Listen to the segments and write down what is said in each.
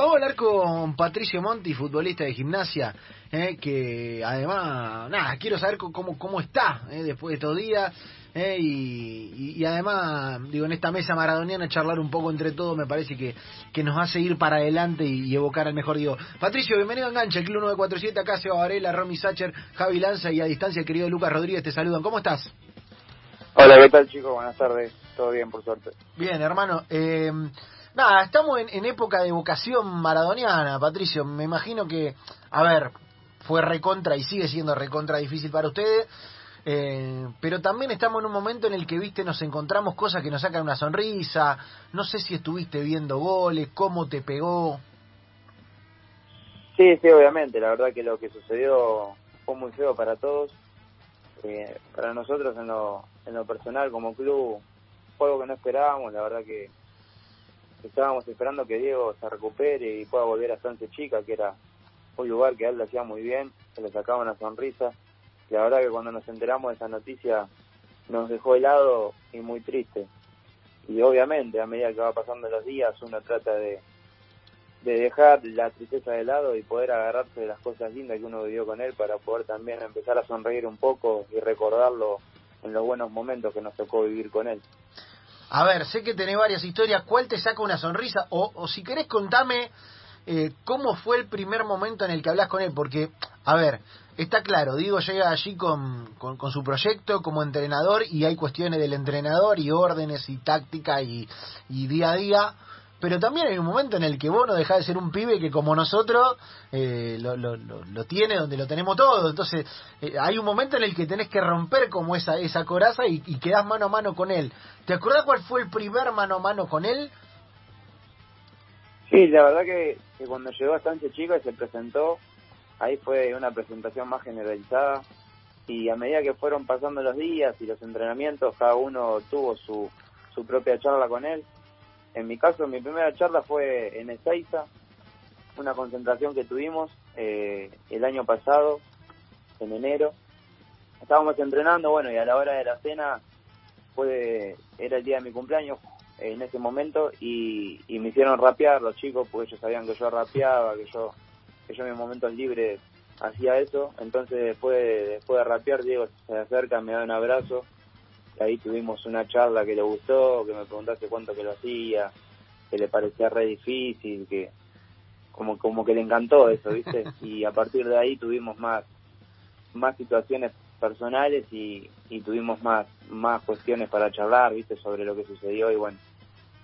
Vamos a hablar con Patricio Monti, futbolista de gimnasia, eh, que además, nada, quiero saber cómo, cómo está eh, después de estos días. Eh, y, además, digo, en esta mesa maradoniana charlar un poco entre todos me parece que, que nos hace ir para adelante y, evocar al mejor. Digo, Patricio, bienvenido a Engancha, el Club 947, acá Seba Varela, Romy Sacher, Javi Lanza y a distancia el querido Lucas Rodríguez te saludan. ¿Cómo estás? Hola, ¿qué tal chicos? Buenas tardes. Todo bien, por suerte. Bien, hermano. Eh, Nada, estamos en, época de vocación maradoniana, Patricio. Me imagino que, a ver, fue recontra y sigue siendo recontra difícil para ustedes. Eh, pero también estamos en un momento en el que, viste, nos encontramos cosas que nos sacan una sonrisa. No sé si estuviste viendo goles, cómo te pegó. Sí, sí, obviamente. La verdad que lo que sucedió fue muy feo para todos. Eh, para nosotros en lo, en lo personal como club fue algo que no esperábamos. La verdad que estábamos esperando que Diego se recupere y pueda volver a Estancia Chica, que era un lugar que a él le hacía muy bien, se le sacaba una sonrisa. Y la verdad que cuando nos enteramos de esa noticia nos dejó helado y muy triste. Y obviamente a medida que va pasando los días uno trata de, de dejar la tristeza de lado y poder agarrarse de las cosas lindas que uno vivió con él para poder también empezar a sonreír un poco y recordarlo en los buenos momentos que nos tocó vivir con él. A ver, sé que tenés varias historias. ¿Cuál te saca una sonrisa? O, o si querés, contame eh, cómo fue el primer momento en el que hablas con él. Porque, a ver, está claro, Diego llega allí con, con, su proyecto como entrenador y hay cuestiones del entrenador y órdenes y táctica y, y día a día pero también hay un momento en el que vos no dejás de ser un pibe que como nosotros eh, lo, lo, lo, tiene donde lo tenemos todo. Entonces eh, hay un momento en el que tenés que romper como esa, esa coraza y, y quedás mano a mano con él. ¿Te acordás cuál fue el primer mano a mano con él? Sí, la verdad que, cuando llegó a Sánchez Chico y se presentó, ahí fue una presentación más generalizada y a medida que fueron pasando los días y los entrenamientos, cada uno tuvo su, su propia charla con él en mi caso, mi primera charla fue en Ezeiza, una concentración que tuvimos eh, el año pasado, en enero. Estábamos entrenando, bueno, y a la hora de la cena fue era el día de mi cumpleaños en ese momento y, me hicieron rapear los chicos porque ellos sabían que yo rapeaba, que yo que yo en mis momentos libres hacía eso. Entonces después, después de rapear, Diego se acerca, me da un abrazo ahí tuvimos una charla que le gustó, que me preguntaste cuánto que lo hacía, que le parecía re difícil, que como como que le encantó eso, ¿viste? Y a partir de ahí tuvimos más más situaciones personales y, y tuvimos más más cuestiones para charlar, ¿viste? Sobre lo que sucedió y bueno,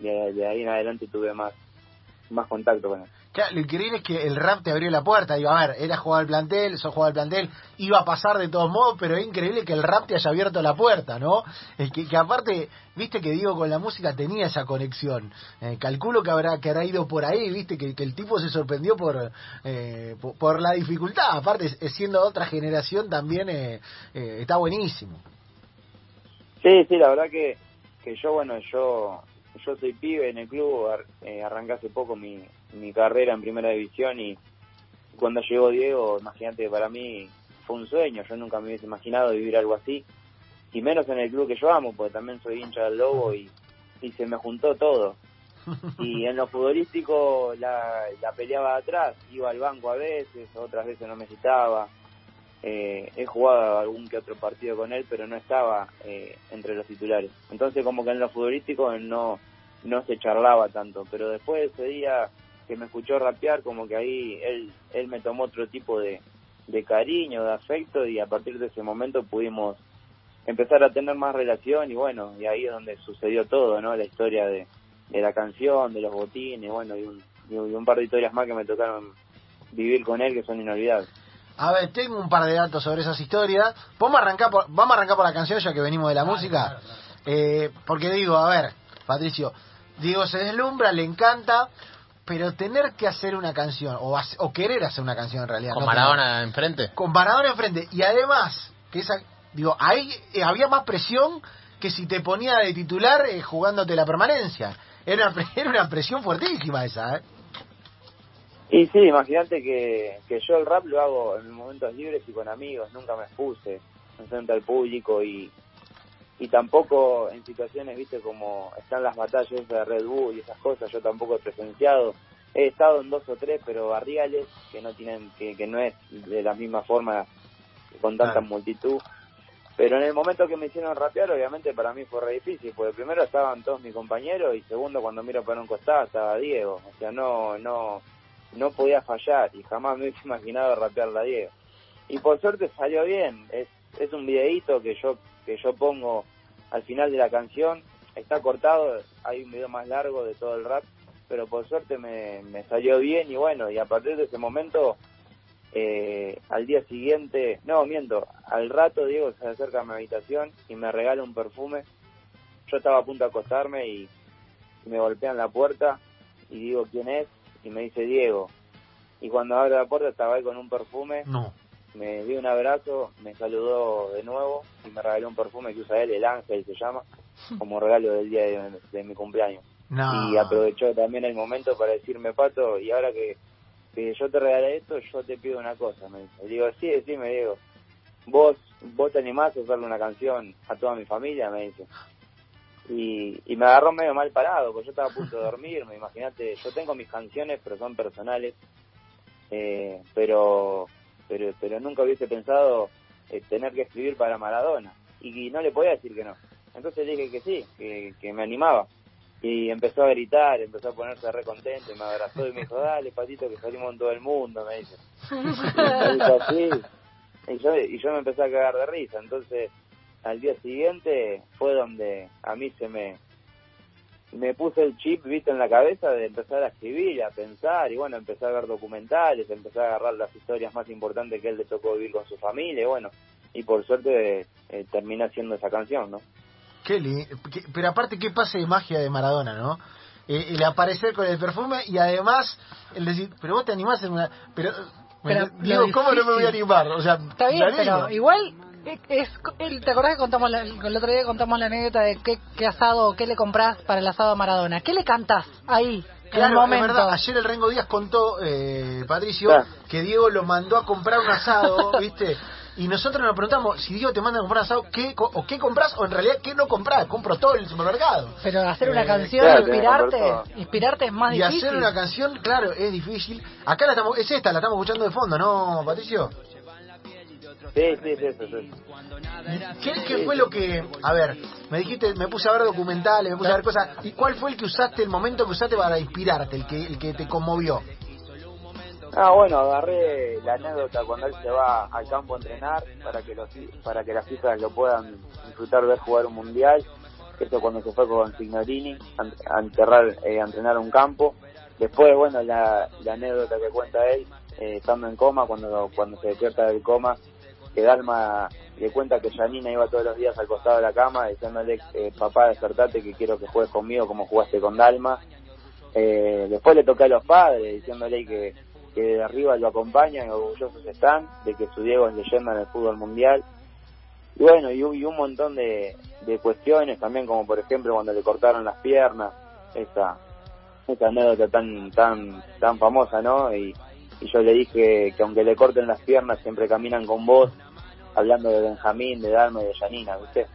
de ahí en adelante tuve más más contacto con él. Claro, lo increíble es que el rap te abrió la puerta. Digo, a ver, era jugar al plantel, sos jugador al plantel, iba a pasar de todos modos, pero es increíble que el rap te haya abierto la puerta, ¿no? Es que, que aparte, viste que digo, con la música tenía esa conexión. Eh, calculo que habrá, que habrá ido por ahí, viste, que, el tipo se sorprendió por, eh, por, la dificultad. Aparte, siendo otra generación también eh, está buenísimo. Sí, sí, la verdad que, que yo, bueno, yo yo soy pibe en el club, eh, arranqué hace poco mi, mi carrera en primera división y cuando llegó Diego, imagínate, para mí fue un sueño, yo nunca me hubiese imaginado vivir algo así, y menos en el club que yo amo, porque también soy hincha del Lobo y, y se me juntó todo. Y en lo futbolístico la, la peleaba atrás, iba al banco a veces, otras veces no me citaba. Eh, he jugado algún que otro partido con él, pero no estaba eh, entre los titulares. Entonces como que en lo futbolístico no, no se charlaba tanto, pero después de ese día que me escuchó rapear, como que ahí él, él me tomó otro tipo de, de cariño, de afecto y a partir de ese momento pudimos empezar a tener más relación y bueno, y ahí es donde sucedió todo, ¿no? La historia de, de la canción, de los botines, bueno, y un, y un par de historias más que me tocaron vivir con él que son inolvidables. A ver, tengo un par de datos sobre esas historias. Vamos a arrancar por, vamos a arrancar por la canción ya que venimos de la música. Eh, porque digo, a ver, Patricio, digo, se deslumbra, le encanta, pero tener que hacer una canción, o, o querer hacer una canción en realidad. ¿Con Maradona enfrente? Con Maradona enfrente. Y además, que esa, digo, ahí eh, había más presión que si te ponía de titular eh, jugándote la permanencia. Era una, era una presión fuertísima esa, ¿eh? Y sí, imagínate que, que yo el rap lo hago en momentos libres y con amigos, nunca me expuse frente al público y, y tampoco en situaciones, viste, como están las batallas de Red Bull y esas cosas, yo tampoco he presenciado he estado en dos o tres, pero barriales, que no tienen, que, que no es de la misma forma, con tanta multitud. Pero en el momento que me hicieron rapear, obviamente para mí fue re difícil, porque primero estaban todos mis compañeros y segundo cuando miro para un costado estaba Diego. O sea, no, no, no podía fallar y jamás me hubiese imaginado rapearla a Diego. Y por suerte salió bien. Es, es un videíto que yo, que yo pongo al final de la canción. Está cortado, hay un video más largo de todo el rap, pero por suerte me, me salió bien y bueno, y a partir de ese momento eh, al día siguiente, no, miento, al rato Diego se acerca a mi habitación y me regala un perfume. Yo estaba a punto de acostarme y me golpean la puerta y digo quién es y me dice Diego. Y cuando abre la puerta estaba ahí con un perfume. No. Me dio un abrazo, me saludó de nuevo y me regaló un perfume que usa él, el Ángel se llama, como regalo del día de, mi cumpleaños. Y aprovechó también el momento para decirme, Pato, y ahora que que yo te regalé esto, yo te pido una cosa, me dice. digo, sí, sí, me digo, vos, vos te animás a hacerle una canción a toda mi familia, me dice. Y, y me agarró medio mal parado, porque yo estaba a punto de dormirme, imagínate, yo tengo mis canciones, pero son personales, eh, pero, pero, pero nunca hubiese pensado eh, tener que escribir para Maradona, y, no le podía decir que no. Entonces dije que sí, que, que me animaba y empezó a gritar, empezó a ponerse re contento y me abrazó y me dijo, dale patito que salimos en todo el mundo, me dice. y, yo, y yo me empecé a cagar de risa, entonces al día siguiente fue donde a mí se me me puse el chip, viste, en la cabeza de empezar a escribir, a pensar, y bueno, empecé a ver documentales, empecé a agarrar las historias más importantes que él le tocó vivir con su familia, y bueno, y por suerte eh, terminé haciendo esa canción, ¿no? Kelly, pero aparte, qué pase de magia de Maradona, ¿no? Eh, el aparecer con el perfume y además el decir, pero vos te animás en una. Pero, digo, ¿cómo no me voy a animar? O sea, está bien, pero igual. Es, ¿Te acordás que contamos el otro día contamos la anécdota de qué, qué asado, qué le comprás para el asado a Maradona? ¿Qué le cantás ahí? Claro, en el momento? verdad, ayer el Rengo Díaz contó, eh, Patricio, que Diego lo mandó a comprar un asado, ¿viste? Y nosotros nos preguntamos, si Diego te manda a comprar asado, ¿qué, o qué compras o en realidad qué no compras? Compro todo el supermercado. Pero hacer una eh, canción, inspirarte, inspirarte es más difícil. Y hacer una canción, claro, es difícil. Acá la estamos, es esta, la estamos escuchando de fondo, ¿no, Patricio? Sí, sí, sí, sí. ¿Qué, ¿Qué, fue lo que, a ver, me dijiste, me puse a ver documentales, me puse a ver cosas, ¿y cuál fue el que usaste, el momento que usaste para inspirarte, el que, el que te conmovió? Ah, bueno, agarré la anécdota cuando él se va al campo a entrenar para que los para que las hijas lo puedan disfrutar de jugar un mundial. Esto cuando se fue con Signorini a, enterrar, eh, a entrenar un campo. Después, bueno, la, anécdota que cuenta él, eh, estando en coma, cuando cuando se despierta del coma, que Dalma le cuenta que Janina iba todos los días al costado de la cama diciéndole, eh, papá, despertate que quiero que juegues conmigo como jugaste con Dalma. Eh, después le toca a los padres diciéndole que que de arriba lo acompañan y orgullosos están de que su Diego es leyenda en el fútbol mundial. Y bueno, y, un montón de, de cuestiones también, como por ejemplo cuando le cortaron las piernas, esa, esa anécdota tan, tan, tan famosa, ¿no? Y, y yo le dije que aunque le corten las piernas, siempre caminan con vos, hablando de Benjamín, de Dalma y de Janina, ¿viste?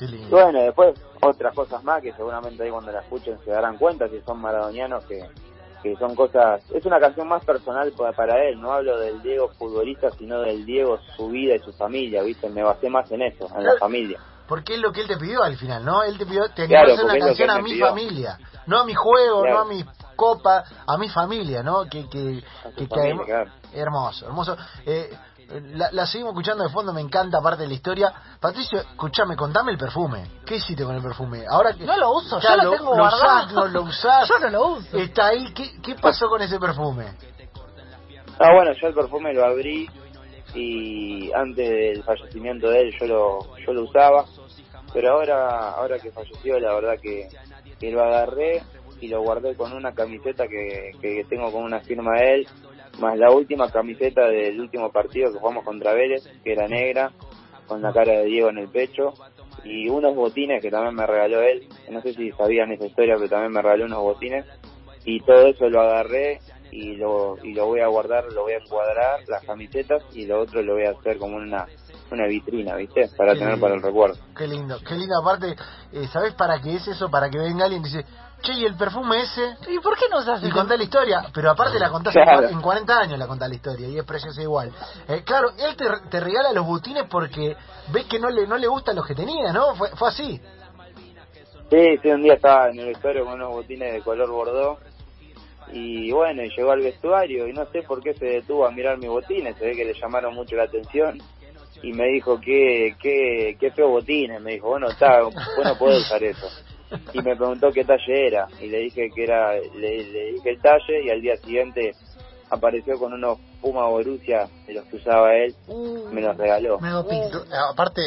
Y bueno, después otras cosas más que seguramente ahí cuando la escuchen se darán cuenta que son maradonianos que, que son cosas, es una canción más personal para, él, no hablo del Diego futbolista, sino del Diego, su vida y su familia, ¿viste? Me basé más en eso, en la familia. Porque es lo que él te pidió al final, ¿no? Él te pidió, te hacer una canción a mi familia, no a mi juego, no a mi copa, a mi familia, ¿no? Que, que, que, hermoso, hermoso. Eh, la, la, seguimos escuchando de fondo, me encanta aparte de la historia. Patricio, escúchame, contame el perfume. ¿Qué hiciste con el perfume? Ahora que no lo uso, ya, lo, tengo guardado. no lo usás. yo no lo uso. Está ahí, ¿qué, qué pasó con ese perfume? Ah, bueno, yo el perfume lo abrí y antes del fallecimiento de él yo lo, yo lo usaba, pero ahora, ahora que falleció, la verdad que, lo agarré y lo guardé con una camiseta que, que tengo con una firma de él más la última camiseta del último partido que jugamos contra Vélez, que era negra, con la cara de Diego en el pecho, y unos botines que también me regaló él, no sé si sabían esa historia, pero también me regaló unos botines, y todo eso lo agarré y lo, y lo voy a guardar, lo voy a encuadrar, las camisetas, y lo otro lo voy a hacer como una una vitrina, ¿viste? Para tener para el recuerdo. Qué lindo, qué lindo. Aparte, eh, ¿sabes para qué es eso? Para que venga alguien y dice, che, y el perfume ese, ¿Y por qué no usas y ese? contá la historia, pero aparte la contás Claro. en, en 40 años la contás la historia y es preciosa igual. Eh, claro, él te, te regala los botines porque ves que no le no le gustan los que tenía, ¿no? Fue, fue así. Sí, sí, un día estaba en el vestuario con unos botines de color bordó y bueno, y llegó al vestuario y no sé por qué se detuvo a mirar mis botines, se ve que le llamaron mucho la atención y me dijo que qué, qué feo botines, me dijo, bueno, está, bueno, puedo usar eso. Y me preguntó qué talle era y le dije que era, le, le dije el talle y al día siguiente apareció con unos Puma Borussia de los que usaba él, me los regaló. Me hago pis. Du- aparte,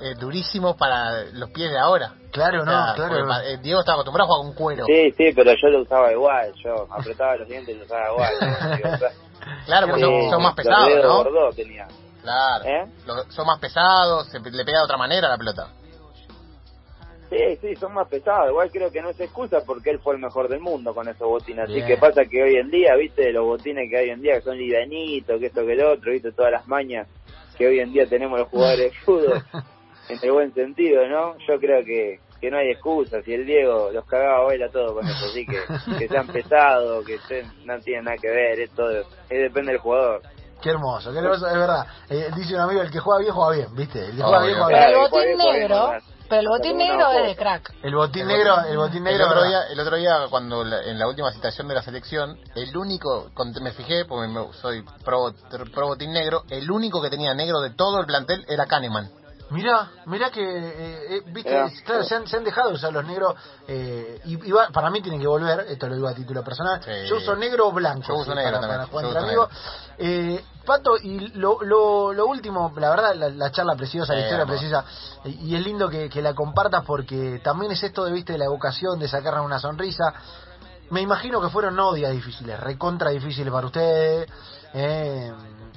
eh, durísimo para los pies de ahora. Claro, no, claro. porque eh, Diego estaba acostumbrado a jugar con cuero. Sí, sí, pero yo lo usaba igual, yo apretaba los dientes y lo usaba igual. Claro, porque son, son más pesados, ¿no? Tenía. Claro. ¿Eh? Los- son más pesados, se, le pega de otra manera a la pelota. Sí, sí, son más pesados. Igual creo que no es excusa porque él fue el mejor del mundo con esos botines. Así que pasa que hoy en día, viste, los botines que hay hoy en día que son livianitos, que esto que el otro, viste, todas las mañas que hoy en día tenemos los jugadores de fútbol, en el buen sentido, ¿no? Yo creo que, que no hay excusa. Si el Diego los cagaba a baila todo con eso, así que que sean pesados, que estén, no tienen nada que ver, es todo, es, depende del jugador. Qué hermoso, qué hermoso, es verdad. Eh, dice un amigo, el que juega bien, juega bien, ¿viste? El que juega bien, juega Pero bien. el Claro, botín negro, pero el botín Pero negro es de crack. El botín El negro, el botín el negro. otro ¿verdad? día, el otro día cuando la- en la última citación de la selección, el único, con- me fijé, porque me- soy pro, pro botín negro, el único que tenía negro de todo el plantel era Kahneman. Mirá, mirá que, eh, eh, viste, claro, se han, se han dejado de usar los negros, eh, y, y va- para mí tienen que volver, esto lo digo a título personal, Sí. yo uso negro o blanco, Yo uso sí, negro para, también, para jugar yo uso amigos. Eh, Pato, y lo, lo, lo último, la verdad, la, la charla preciosa, la historia precisa, y, y es lindo que, que la compartas porque también es esto de, viste, de la vocación, de sacarnos una sonrisa, me imagino que fueron no días difíciles, recontra difíciles para ustedes. eh,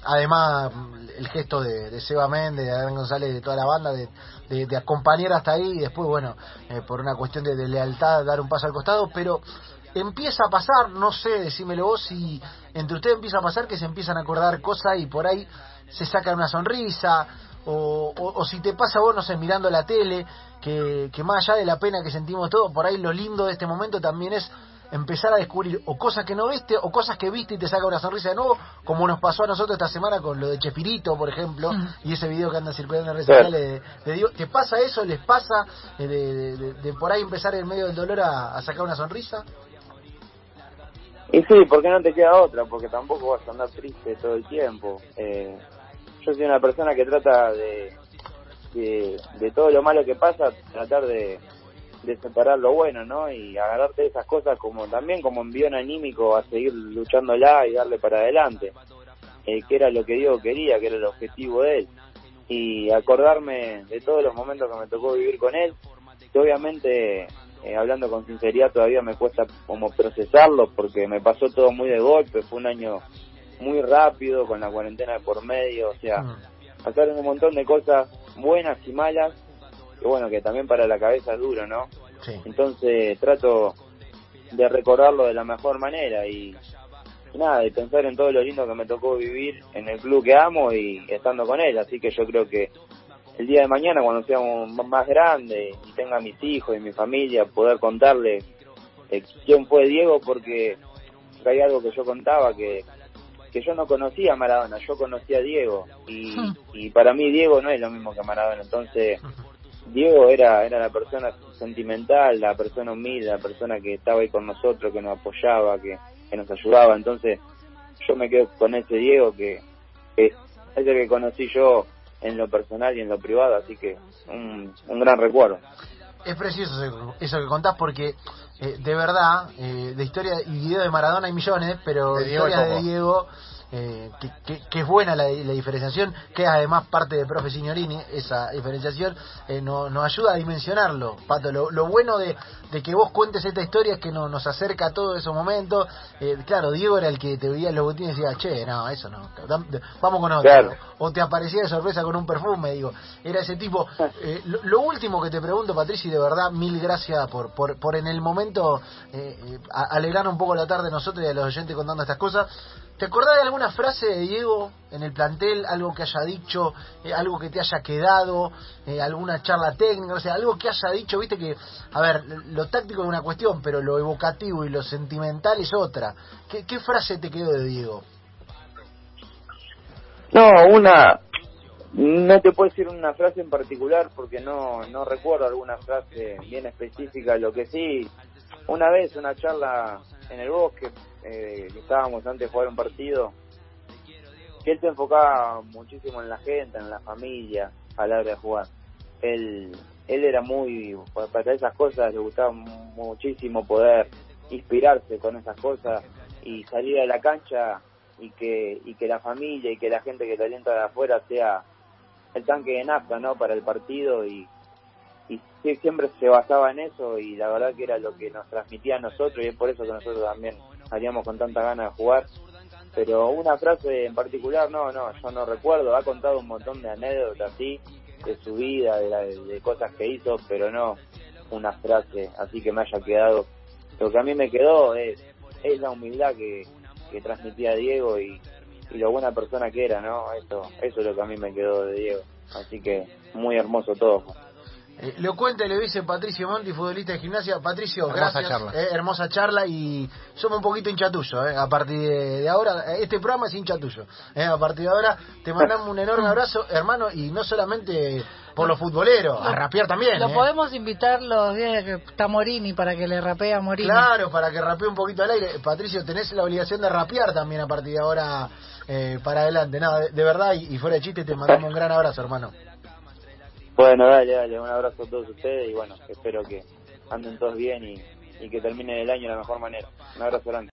además, el gesto de, Seba Méndez, de Adrián González, de toda la banda, de, de- acompañar hasta ahí y después, bueno, eh, por una cuestión de, de lealtad, dar un paso al costado. Pero empieza a pasar, no sé, decímelo vos, si entre ustedes empieza a pasar que se empiezan a acordar cosas y por ahí se sacan una sonrisa. O, o- o si te pasa vos, no sé, mirando la tele, que, que más allá de la pena que sentimos todos, por ahí lo lindo de este momento también es empezar a descubrir o cosas que no viste o cosas que viste y te saca una sonrisa de nuevo, como nos pasó a nosotros esta semana con lo de Chespirito, por ejemplo, Mm. y ese video que anda circulando en redes Claro. sociales de, de. ¿Te pasa eso? ¿Les pasa eh, de, de- de- de por ahí empezar en medio del dolor a, a sacar una sonrisa? Y sí, porque no te queda otra, porque tampoco vas a andar triste todo el tiempo. Eh, yo soy una persona que trata de, de, de todo lo malo que pasa, tratar de, de separar lo bueno, ¿no? Y agarrarte de esas cosas como también como envión anímico a seguir luchándola y darle para adelante, eh, que era lo que Diego quería, que era el objetivo de él. Y acordarme de todos los momentos que me tocó vivir con él, que obviamente, eh, hablando con sinceridad, todavía me cuesta como procesarlo porque me pasó todo muy de golpe, fue un año muy rápido, con la cuarentena de por medio, o sea, Mm. pasaron un montón de cosas buenas y malas, que bueno, que también para la cabeza es duro, ¿no? Sí. Entonces trato de recordarlo de la mejor manera y, nada, de pensar en todo lo lindo que me tocó vivir en el club que amo y estando con él, así que yo creo que el día de mañana cuando seamos más grandes y tenga mis hijos y mi familia, poder contarles eh, quién fue Diego porque hay algo que yo contaba que que yo no conocía a Maradona, yo conocía a Diego y, y para mí Diego no es lo mismo que Maradona, entonces Diego era era la persona sentimental, la persona humilde, la persona que estaba ahí con nosotros, que nos apoyaba, que, que nos ayudaba, entonces yo me quedo con ese Diego que, que es el que conocí yo en lo personal y en lo privado, así que un, un gran recuerdo. Es precioso eso, que contás porque eh, de verdad, eh, de historia y video de Maradona hay millones, pero De historia de. Diego, eh, que, que- que es buena la, la diferenciación, que es además parte de Profe Signorini, esa diferenciación eh, no- nos ayuda a dimensionarlo. Pato, lo, lo bueno de, de que vos cuentes esta historia es que no- nos acerca a todos esos momentos. Eh, claro, Diego era el que te veía en los botines y decía, che, no, eso no, vamos con otro. Claro. O te aparecía de sorpresa con un perfume, digo. Era ese tipo. Eh, lo, lo último que te pregunto, Patricia, y de verdad, mil gracias por, por, por en el momento eh, eh, alegrar un poco la tarde a nosotros y a los oyentes contando estas cosas. ¿Te acordás de alguna frase de Diego en el plantel, algo que haya dicho, eh, algo que te haya quedado, eh, alguna charla técnica, o sea, algo que haya dicho, viste que, a ver, lo táctico es una cuestión, pero lo evocativo y lo sentimental es otra. ¿Qué, qué frase te quedó de Diego? No, una, no te puedo decir una frase en particular porque no, no recuerdo alguna frase bien específica, lo que sí, una vez una charla en el bosque, eh, estábamos antes de jugar un partido, que él se enfocaba muchísimo en la gente, en la familia, a la hora de jugar. Él, él era muy, para esas cosas le gustaba muchísimo poder inspirarse con esas cosas y salir a la cancha y que, y que la familia y que la gente que te alienta de afuera sea el tanque de nafta, ¿no? Para el partido y, siempre se basaba en eso y la verdad que era lo que nos transmitía a nosotros y es por eso que nosotros también salíamos con tanta ganas de jugar. Pero una frase en particular, no, no, yo no recuerdo. Ha contado un montón de anécdotas así, de su vida, de, de cosas que hizo, pero no una frase así que me haya quedado. Lo que a mí me quedó es, es la humildad que, que transmitía Diego y, y lo buena persona que era, ¿no? Eso, eso es lo que a mí me quedó de Diego. Así que muy hermoso todo. Eh, lo cuenta y le dice Patricio Monti, futbolista de gimnasia. Patricio, Hermosa gracias. charla. eh, hermosa charla y somos un poquito hincha tuyo. Eh, a partir de, de ahora, eh, este programa es hincha tuyo. eh, a partir de ahora te mandamos un enorme abrazo, hermano, y no solamente por los futboleros, a rapear también. Lo eh. podemos invitar los días que está Morini para que le rapee a Morini. Claro, para que rapee un poquito al aire. Patricio, tenés la obligación de rapear también a partir de ahora eh, para adelante. Nada, de, de verdad, y, y fuera de chiste, te mandamos un gran abrazo, hermano. Bueno, dale, dale, un abrazo a todos ustedes y bueno, espero que anden todos bien y, y que terminen el año de la mejor manera. Un abrazo grande.